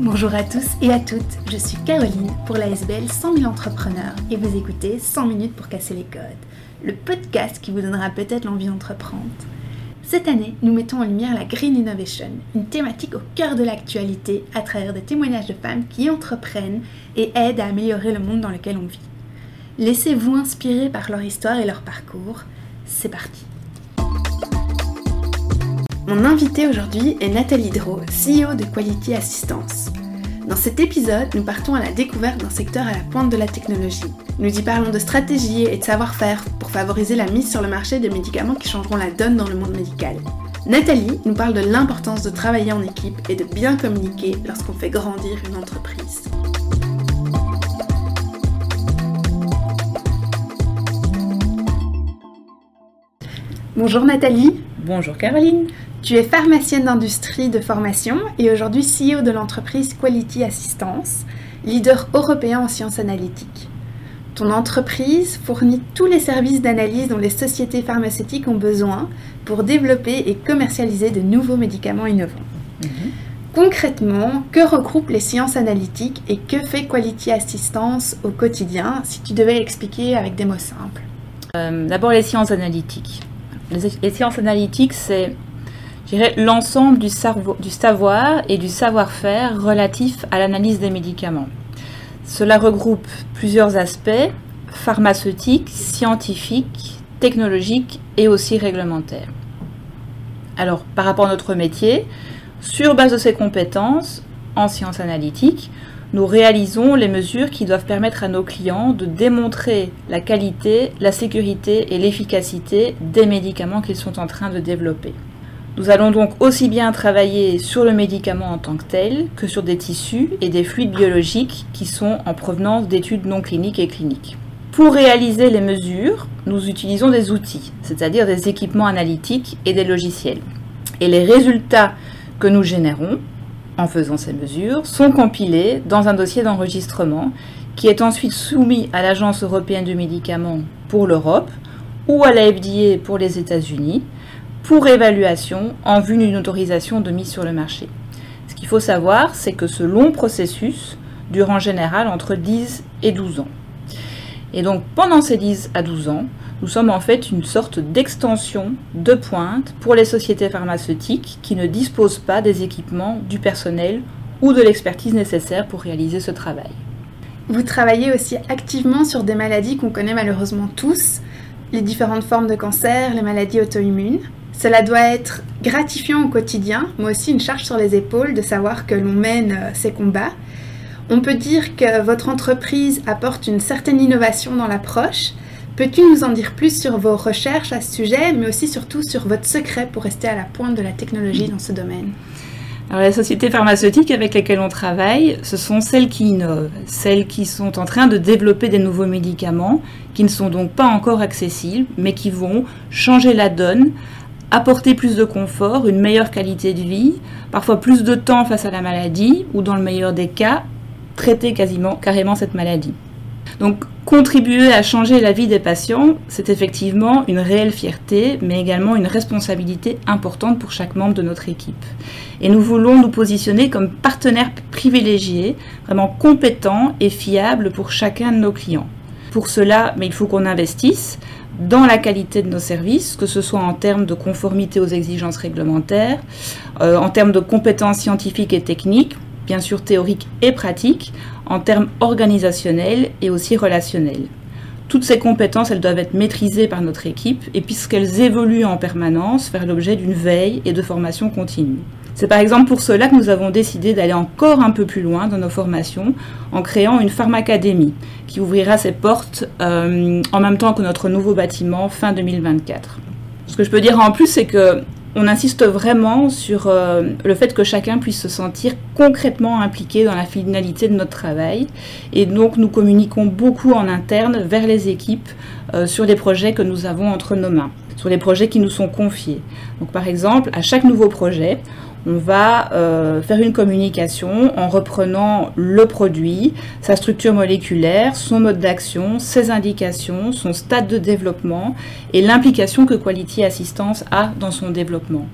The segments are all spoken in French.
Bonjour à tous et à toutes, je suis Caroline pour la SBL 100 000 entrepreneurs et vous écoutez 100 minutes pour casser les codes, le podcast qui vous donnera peut-être l'envie d'entreprendre. Cette année, nous mettons en lumière la Green Innovation, une thématique au cœur de l'actualité à travers des témoignages de femmes qui entreprennent et aident à améliorer le monde dans lequel on vit. Laissez-vous inspirer par leur histoire et leur parcours. C'est parti. Mon invitée aujourd'hui est Nathalie Drault, CEO de Quality Assistance. Dans cet épisode, nous partons à la découverte d'un secteur à la pointe de la technologie. Nous y parlons de stratégie et de savoir-faire pour favoriser la mise sur le marché de médicaments qui changeront la donne dans le monde médical. Nathalie nous parle de l'importance de travailler en équipe et de bien communiquer lorsqu'on fait grandir une entreprise. Bonjour Nathalie. Bonjour Caroline. Tu es pharmacienne d'industrie de formation et aujourd'hui CEO de l'entreprise Quality Assistance, leader européen en sciences analytiques. Ton entreprise fournit tous les services d'analyse dont les sociétés pharmaceutiques ont besoin pour développer et commercialiser de nouveaux médicaments innovants. Mhm. Concrètement, que regroupent les sciences analytiques et que fait Quality Assistance au quotidien si tu devais l'expliquer avec des mots simples? Euh, D'abord les sciences analytiques. les sciences analytiques, c'est l'ensemble du, du savoir et du savoir-faire relatif à l'analyse des médicaments. Cela regroupe plusieurs aspects pharmaceutiques, scientifiques, technologiques et aussi réglementaires. Alors, par rapport à notre métier, sur base de ces compétences en sciences analytiques, nous réalisons les mesures qui doivent permettre à nos clients de démontrer la qualité, la sécurité et l'efficacité des médicaments qu'ils sont en train de développer. Nous allons donc aussi bien travailler sur le médicament en tant que tel que sur des tissus et des fluides biologiques qui sont en provenance d'études non cliniques et cliniques. Pour réaliser les mesures, nous utilisons des outils, c'est-à-dire des équipements analytiques et des logiciels. Et les résultats que nous générons en faisant ces mesures sont compilés dans un dossier d'enregistrement qui est ensuite soumis à l'Agence européenne du médicament pour l'Europe ou à la FDA pour les États-Unis pour évaluation en vue d'une autorisation de mise sur le marché. Ce qu'il faut savoir, c'est que ce long processus dure en général entre 10 et 12 ans. Et donc pendant ces 10 à 12 ans, nous sommes en fait une sorte d'extension de pointe pour les sociétés pharmaceutiques qui ne disposent pas des équipements, du personnel ou de l'expertise nécessaire pour réaliser ce travail. Vous travaillez aussi activement sur des maladies qu'on connaît malheureusement tous, les différentes formes de cancer, les maladies auto-immunes. Cela doit être gratifiant au quotidien, mais aussi une charge sur les épaules de savoir que l'on mène euh, ces combats. On peut dire que votre entreprise apporte une certaine innovation dans l'approche. Peux-tu nous en dire plus sur vos recherches à ce sujet, mais aussi surtout sur votre secret pour rester à la pointe de la technologie dans ce domaine? Alors, les sociétés pharmaceutiques avec lesquelles on travaille, ce sont celles qui innovent, celles qui sont en train de développer des nouveaux médicaments, qui ne sont donc pas encore accessibles, mais qui vont changer la donne apporter plus de confort, une meilleure qualité de vie, parfois plus de temps face à la maladie, ou dans le meilleur des cas, traiter quasiment, carrément cette maladie. Donc contribuer à changer la vie des patients, c'est effectivement une réelle fierté, mais également une responsabilité importante pour chaque membre de notre équipe. Et nous voulons nous positionner comme partenaires privilégiés, vraiment compétents et fiables pour chacun de nos clients. Pour cela, mais il faut qu'on investisse dans la qualité de nos services, que ce soit en termes de conformité aux exigences réglementaires, euh, en termes de compétences scientifiques et techniques, bien sûr théoriques et pratiques, en termes organisationnels et aussi relationnels. Toutes ces compétences, elles doivent être maîtrisées par notre équipe et puisqu'elles évoluent en permanence, faire l'objet d'une veille et de formation continue. C'est par exemple pour cela que nous avons décidé d'aller encore un peu plus loin dans nos formations en créant une pharmacadémie qui ouvrira ses portes euh, en même temps que notre nouveau bâtiment fin 2024. Ce que je peux dire en plus, c'est que on insiste vraiment sur euh, le fait que chacun puisse se sentir concrètement impliqué dans la finalité de notre travail. Et donc nous communiquons beaucoup en interne vers les équipes euh, sur les projets que nous avons entre nos mains, sur les projets qui nous sont confiés. Donc par exemple, à chaque nouveau projet, on va euh, faire une communication en reprenant le produit, sa structure moléculaire, son mode d'action, ses indications, son stade de développement et l'implication que Quality Assistance a dans son développement.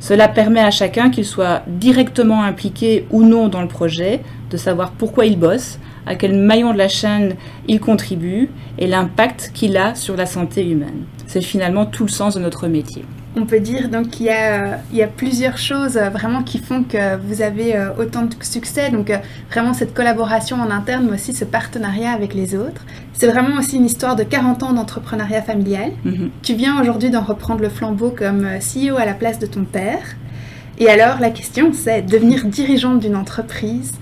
Cela permet à chacun, qu'il soit directement impliqué ou non dans le projet, de savoir pourquoi il bosse, à quel maillon de la chaîne il contribue et l'impact qu'il a sur la santé humaine. C'est finalement tout le sens de notre métier. On peut dire donc qu'il y, a, il y a plusieurs choses euh, vraiment qui font que vous avez euh, autant de succès. Donc euh, vraiment cette collaboration en interne, mais aussi ce partenariat avec les autres. C'est vraiment aussi une histoire de 40 ans d'entrepreneuriat familial. Mhm. Tu viens aujourd'hui d'en reprendre le flambeau comme CEO à la place de ton père. Et alors la question c'est devenir dirigeante d'une entreprise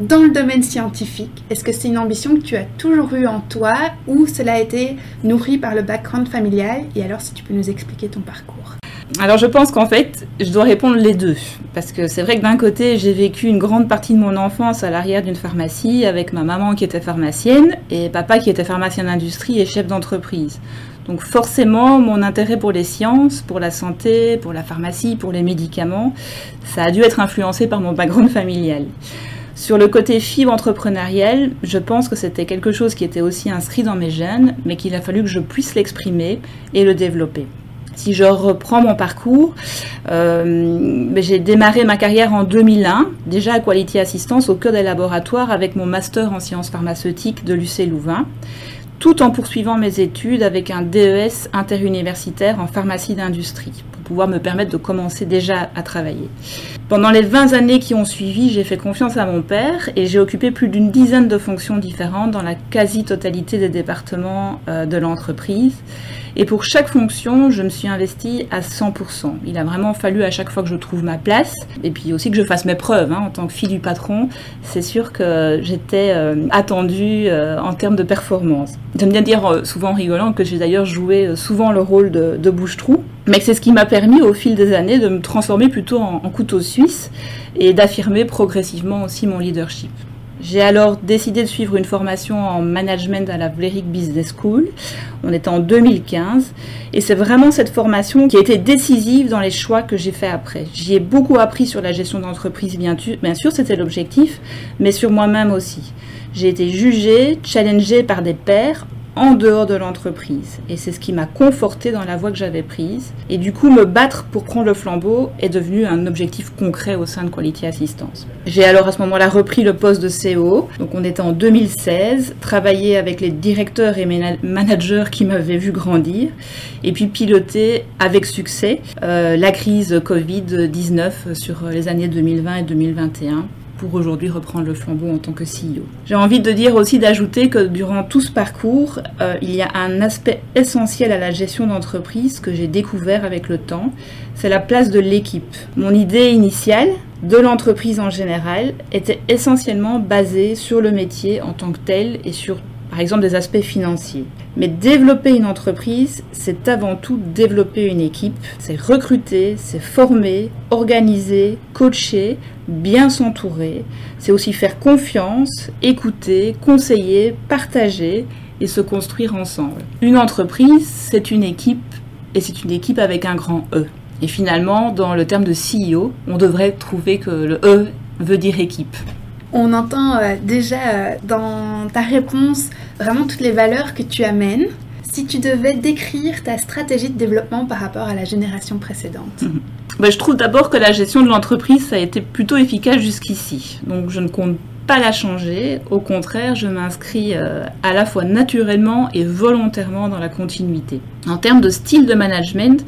dans le domaine scientifique. Est-ce que c'est une ambition que tu as toujours eue en toi ou cela a été nourri par le background familial? Et alors si tu peux nous expliquer ton parcours alors je pense qu'en fait, je dois répondre les deux. Parce que c'est vrai que d'un côté, j'ai vécu une grande partie de mon enfance à l'arrière d'une pharmacie avec ma maman qui était pharmacienne et papa qui était pharmacien d'industrie et chef d'entreprise. Donc forcément, mon intérêt pour les sciences, pour la santé, pour la pharmacie, pour les médicaments, ça a dû être influencé par mon background familial. Sur le côté fibre entrepreneuriale, je pense que c'était quelque chose qui était aussi inscrit dans mes gènes, mais qu'il a fallu que je puisse l'exprimer et le développer. Si je reprends mon parcours, euh, ben, j'ai démarré ma carrière en 2001, déjà à Quality Assistance au cœur des laboratoires avec mon master en sciences pharmaceutiques de l'UC Louvain, tout en poursuivant mes études avec un DES interuniversitaire en pharmacie d'industrie pour pouvoir me permettre de commencer déjà à travailler. Pendant les 20 années qui ont suivi, j'ai fait confiance à mon père et j'ai occupé plus d'une dizaine de fonctions différentes dans la quasi-totalité des départements euh, de l'entreprise. Et pour chaque fonction, je me suis investie à 100%. Il a vraiment fallu à chaque fois que je trouve ma place, et puis aussi que je fasse mes preuves hein, en tant que fille du patron. C'est sûr que j'étais euh, attendue euh, en termes de performance. J'aime bien dire souvent en rigolant que j'ai d'ailleurs joué souvent le rôle de, de bouche-trou, mais c'est ce qui m'a permis au fil des années de me transformer plutôt en, en couteau suisse et d'affirmer progressivement aussi mon leadership. J'ai alors décidé de suivre une formation en management à la Vlerick Business School. On était en 2015 et c'est vraiment cette formation qui a été décisive dans les choix que j'ai fait après. J'y ai beaucoup appris sur la gestion d'entreprise, bien, bien sûr, c'était l'objectif, mais sur moi-même aussi. J'ai été jugée, challengée par des pairs en dehors de l'entreprise. Et c'est ce qui m'a conforté dans la voie que j'avais prise. Et du coup, me battre pour prendre le flambeau est devenu un objectif concret au sein de Quality Assistance. J'ai alors à ce moment-là repris le poste de CEO. Donc on était en 2016, travaillé avec les directeurs et managers qui m'avaient vu grandir. Et puis piloter avec succès euh, la crise Covid-19 sur les années 2020 et 2021 pour aujourd'hui reprendre le flambeau en tant que CEO. J'ai envie de dire aussi d'ajouter que durant tout ce parcours, euh, il y a un aspect essentiel à la gestion d'entreprise que j'ai découvert avec le temps, c'est la place de l'équipe. Mon idée initiale de l'entreprise en général était essentiellement basée sur le métier en tant que tel et sur par exemple des aspects financiers. Mais développer une entreprise, c'est avant tout développer une équipe, c'est recruter, c'est former, organiser, coacher, bien s'entourer, c'est aussi faire confiance, écouter, conseiller, partager et se construire ensemble. Une entreprise, c'est une équipe et c'est une équipe avec un grand E. Et finalement, dans le terme de CEO, on devrait trouver que le E veut dire équipe. On entend euh, déjà euh, dans ta réponse vraiment toutes les valeurs que tu amènes. Si tu devais décrire ta stratégie de développement par rapport à la génération précédente mhm. ben, Je trouve d'abord que la gestion de l'entreprise a été plutôt efficace jusqu'ici. Donc je ne compte pas la changer. Au contraire, je m'inscris euh, à la fois naturellement et volontairement dans la continuité. En termes de style de management,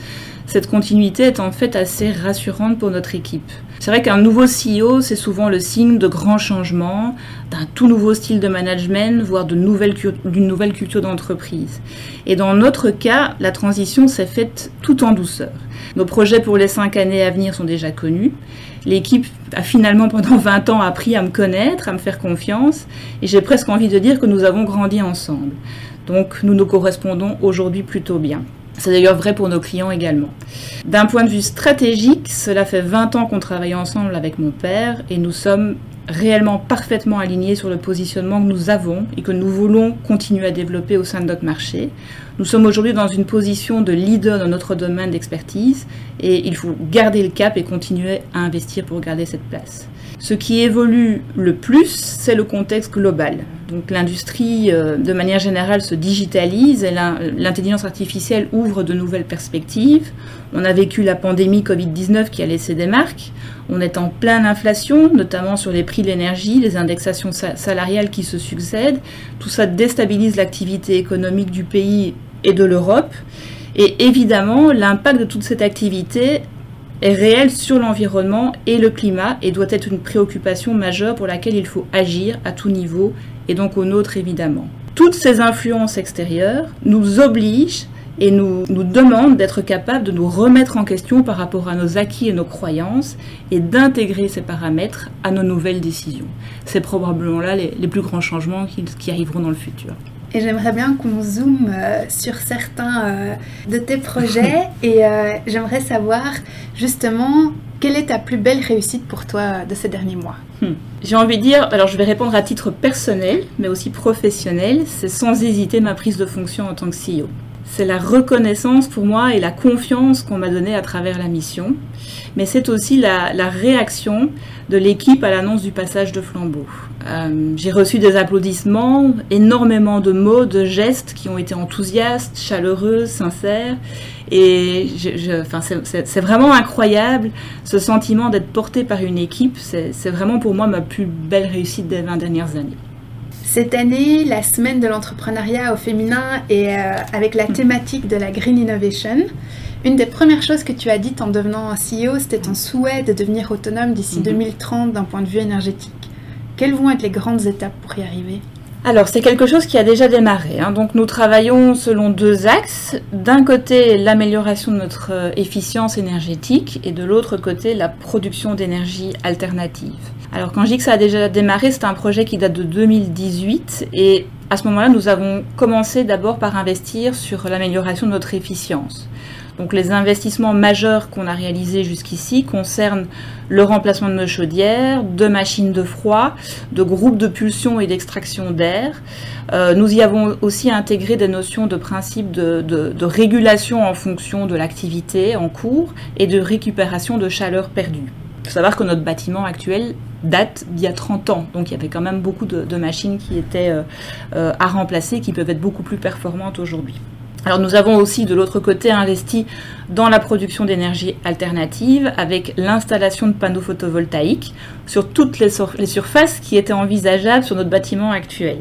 cette continuité est en fait assez rassurante pour notre équipe. C'est vrai qu'un nouveau CEO, c'est souvent le signe de grands changements, d'un tout nouveau style de management, voire d'une nouvelle, nouvelle culture d'entreprise. Et dans notre cas, la transition s'est faite tout en douceur. Nos projets pour les cinq années à venir sont déjà connus. L'équipe a finalement pendant 20 ans appris à me connaître, à me faire confiance, et j'ai presque envie de dire que nous avons grandi ensemble. Donc nous nous correspondons aujourd'hui plutôt bien. C'est d'ailleurs vrai pour nos clients également. D'un point de vue stratégique, cela fait 20 ans qu'on travaille ensemble avec mon père et nous sommes réellement parfaitement alignés sur le positionnement que nous avons et que nous voulons continuer à développer au sein de notre marché. Nous sommes aujourd'hui dans une position de leader dans notre domaine d'expertise et il faut garder le cap et continuer à investir pour garder cette place. Ce qui évolue le plus, c'est le contexte global. Donc l'industrie, euh, de manière générale, se digitalise et l'intelligence artificielle ouvre de nouvelles perspectives. On a vécu la pandémie Covid-19 qui a laissé des marques. On est en pleine inflation, notamment sur les prix de l'énergie, les indexations salariales qui se succèdent. Tout ça déstabilise l'activité économique du pays et de l'Europe. Et évidemment, l'impact de toute cette activité est réel sur l'environnement et le climat et doit être une préoccupation majeure pour laquelle il faut agir à tout niveau et donc au nôtre évidemment. Toutes ces influences extérieures nous obligent et nous, nous demandent d'être capables de nous remettre en question par rapport à nos acquis et nos croyances et d'intégrer ces paramètres à nos nouvelles décisions. C'est probablement là les, plus grands changements qui arriveront dans le futur. Et j'aimerais bien qu'on zoome euh, sur certains euh, de tes projets et euh, j'aimerais savoir justement quelle est ta plus belle réussite pour toi de ces derniers mois? Hmm. J'ai envie de dire, alors je vais répondre à titre personnel mais aussi professionnel, c'est sans hésiter ma prise de fonction en tant que CEO c'est la reconnaissance pour moi et la confiance qu'on m'a donnée à travers la mission. Mais c'est aussi la, réaction de l'équipe à l'annonce du passage de flambeau. Euh, j'ai reçu des applaudissements, énormément de mots, de gestes qui ont été enthousiastes, chaleureux, sincères. Et c'est vraiment incroyable ce sentiment d'être porté par une équipe. C'est vraiment pour moi ma plus belle réussite des 20 dernières années. Cette année, la semaine de l'entrepreneuriat au féminin et euh, avec la thématique de la Green Innovation. Une des premières choses que tu as dites en devenant CEO, c'était ton souhait de devenir autonome d'ici 2030 mhm. d'un point de vue énergétique. Quelles vont être les grandes étapes pour y arriver alors, c'est quelque chose qui a déjà démarré. Hein. Donc, nous travaillons selon deux axes. D'un côté, l'amélioration de notre euh, efficience énergétique et de l'autre côté, la production d'énergie alternative. Alors quand je dis que ça a déjà démarré, c'est un projet qui date de 2018 et à ce moment-là, nous avons commencé d'abord par investir sur l'amélioration de notre efficience. Donc les investissements majeurs qu'on a réalisés jusqu'ici concernent le remplacement de nos chaudières, de machines de froid, de groupes de pulsion et d'extraction d'air. Euh, nous y avons aussi intégré des notions de principe de, régulation en fonction de l'activité en cours et de récupération de chaleur perdue. Il faut savoir que notre bâtiment actuel date d'il y a 30 ans. Donc il y avait quand même beaucoup de, machines qui étaient euh, euh, à remplacer, qui peuvent être beaucoup plus performantes aujourd'hui. Alors nous avons aussi de l'autre côté investi dans la production d'énergie alternative avec l'installation de panneaux photovoltaïques sur toutes les, surfaces qui étaient envisageables sur notre bâtiment actuel.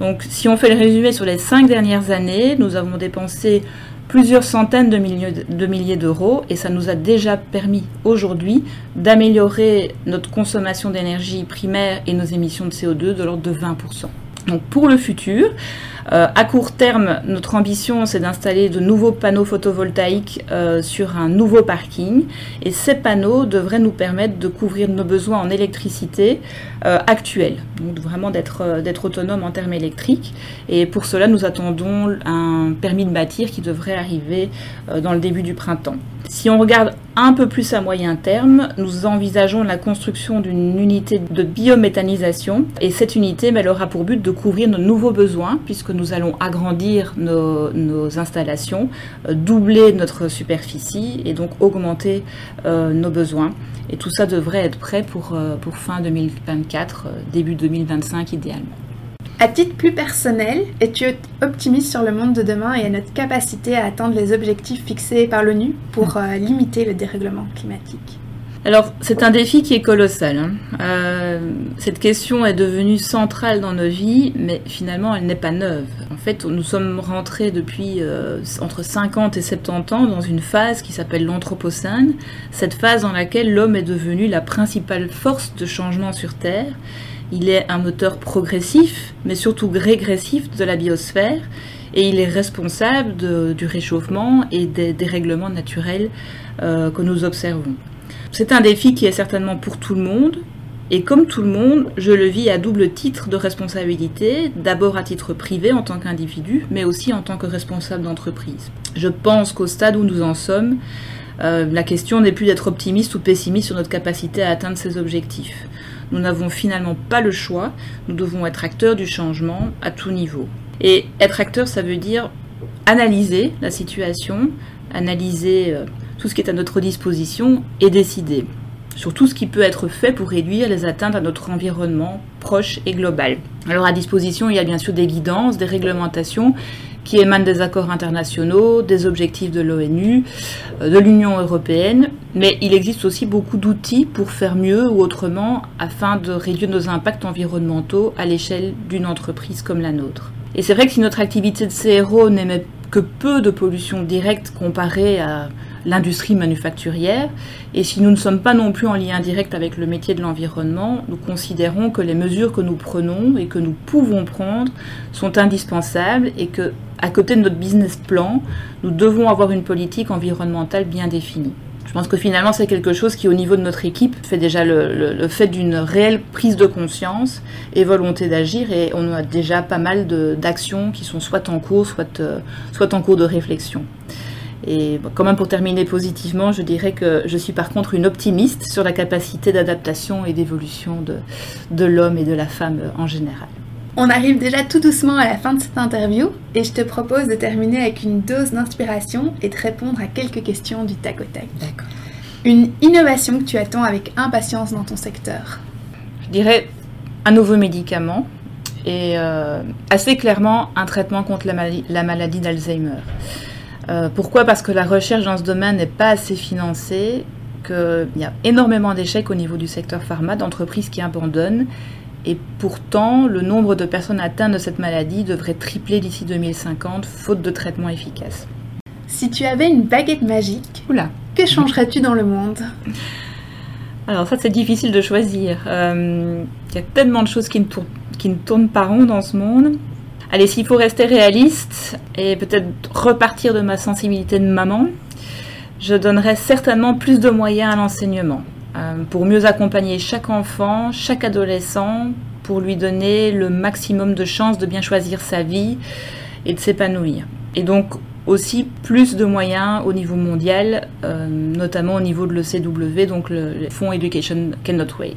Donc si on fait le résumé sur les cinq dernières années, nous avons dépensé plusieurs centaines de milliers, d'euros et ça nous a déjà permis aujourd'hui d'améliorer notre consommation d'énergie primaire et nos émissions de CO2 de l'ordre de 20%. Donc pour le futur, euh, à court terme, notre ambition, c'est d'installer de nouveaux panneaux photovoltaïques euh, sur un nouveau parking. Et ces panneaux devraient nous permettre de couvrir nos besoins en électricité euh, actuels. Donc vraiment d'être d'être autonome en termes électriques. Et pour cela, nous attendons un permis de bâtir qui devrait arriver dans le début du printemps. Si on regarde un peu plus à moyen terme, nous envisageons la construction d'une unité de biométhanisation. Et cette unité, elle aura pour but de couvrir nos nouveaux besoins, puisque nous allons agrandir nos, installations, euh, doubler notre superficie et donc augmenter euh, nos besoins. Et tout ça devrait être prêt pour, euh, pour fin 2024, début 2025 idéalement. À titre plus personnel, es-tu optimiste sur le monde de demain et à notre capacité à atteindre les objectifs fixés par l'ONU pour limiter le dérèglement climatique? Alors, c'est un défi qui est colossal. Hein. Euh, cette question est devenue centrale dans nos vies, mais finalement, elle n'est pas neuve. En fait, nous sommes rentrés depuis euh, entre 50 et 70 ans dans une phase qui s'appelle l'Anthropocène, cette phase dans laquelle l'homme est devenu la principale force de changement sur Terre. Il est un moteur progressif, mais surtout régressif de la biosphère, et il est responsable du réchauffement et des dérèglements naturels euh, que nous observons. C'est un défi qui est certainement pour tout le monde, et comme tout le monde, je le vis à double titre de responsabilité, d'abord à titre privé en tant qu'individu, mais aussi en tant que responsable d'entreprise. Je pense qu'au stade où nous en sommes, euh, la question n'est plus d'être optimiste ou pessimiste sur notre capacité à atteindre ces objectifs. Nous n'avons finalement pas le choix, nous devons être acteurs du changement à tout niveau. Et être acteur, ça veut dire analyser la situation, analyser euh, tout ce qui est à notre disposition et décider sur tout ce qui peut être fait pour réduire les atteintes à notre environnement proche et global. Alors à disposition, il y a bien sûr des guidances, des réglementations qui émanent des accords internationaux, des objectifs de l'ONU, euh, de l'Union européenne, mais il existe aussi beaucoup d'outils pour faire mieux ou autrement afin de réduire nos impacts environnementaux à l'échelle d'une entreprise comme la nôtre. Et c'est vrai que si notre activité de CRO n'émet que peu de pollution directe comparée à l'industrie manufacturière. Et si nous ne sommes pas non plus en lien direct avec le métier de l'environnement, nous considérons que les mesures que nous prenons et que nous pouvons prendre sont indispensables et que, à côté de notre business plan, nous devons avoir une politique environnementale bien définie. Je pense que finalement, c'est quelque chose qui, au niveau de notre équipe, fait déjà le, fait d'une réelle prise de conscience et volonté d'agir. Et on a déjà pas mal d'actions qui sont soit en cours, soit, euh, soit en cours de réflexion. Et quand même pour terminer positivement, je dirais que je suis par contre une optimiste sur la capacité d'adaptation et d'évolution de, de l'homme et de la femme en général. On arrive déjà tout doucement à la fin de cette interview et je te propose de terminer avec une dose d'inspiration et de répondre à quelques questions du tac au tac. D'accord. Une innovation que tu attends avec impatience dans ton secteur Je dirais un nouveau médicament et euh, assez clairement un traitement contre la, la maladie d'Alzheimer. Euh, pourquoi? Parce que la recherche dans ce domaine n'est pas assez financée, qu'il y a énormément d'échecs au niveau du secteur pharma, d'entreprises qui abandonnent. Et pourtant, le nombre de personnes atteintes de cette maladie devrait tripler d'ici 2050, faute de traitement efficace. Si tu avais une baguette magique, que changerais-tu dans le monde? Alors ça, c'est difficile de choisir. Euh, il y a tellement de choses qui ne, qui ne tournent pas rond dans ce monde. Allez, s'il faut rester réaliste et peut-être repartir de ma sensibilité de maman, je donnerais certainement plus de moyens à l'enseignement euh, pour mieux accompagner chaque enfant, chaque adolescent, pour lui donner le maximum de chances de bien choisir sa vie et de s'épanouir. Et donc aussi plus de moyens au niveau mondial, euh, notamment au niveau de l'ECW, donc le Fonds Education Cannot Wait.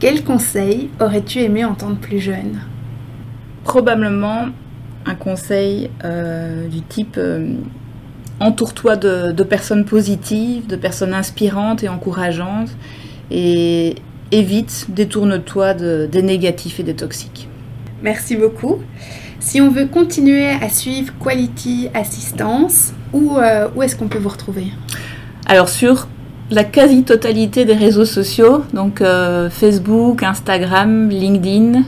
Quel conseil aurais-tu aimé entendre plus jeune? Probablement un conseil euh, du type euh, entoure-toi de, personnes positives, de personnes inspirantes et encourageantes et évite, détourne-toi des négatifs et des toxiques. Merci beaucoup. Si on veut continuer à suivre Quality Assistance, où, euh, où est-ce qu'on peut vous retrouver? Alors sur la quasi-totalité des réseaux sociaux, donc Facebook, Instagram, LinkedIn.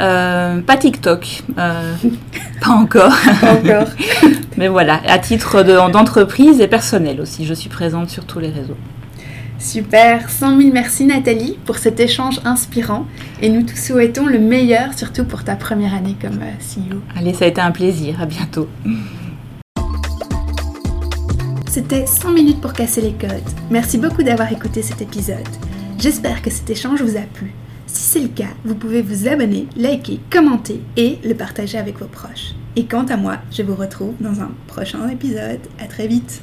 Euh, pas TikTok, euh, pas encore. encore. Mais voilà, à titre d'entreprise et personnel aussi, je suis présente sur tous les réseaux. Super, 100 000 merci Nathalie pour cet échange inspirant et nous te souhaitons le meilleur, surtout pour ta première année comme euh, CEO. Allez, ça a été un plaisir, à bientôt. C'était 100 minutes pour casser les codes. Merci beaucoup d'avoir écouté cet épisode. J'espère que cet échange vous a plu. Si c'est le cas, vous pouvez vous abonner, liker, commenter et le partager avec vos proches. Et quant à moi, je vous retrouve dans un prochain épisode. À très vite.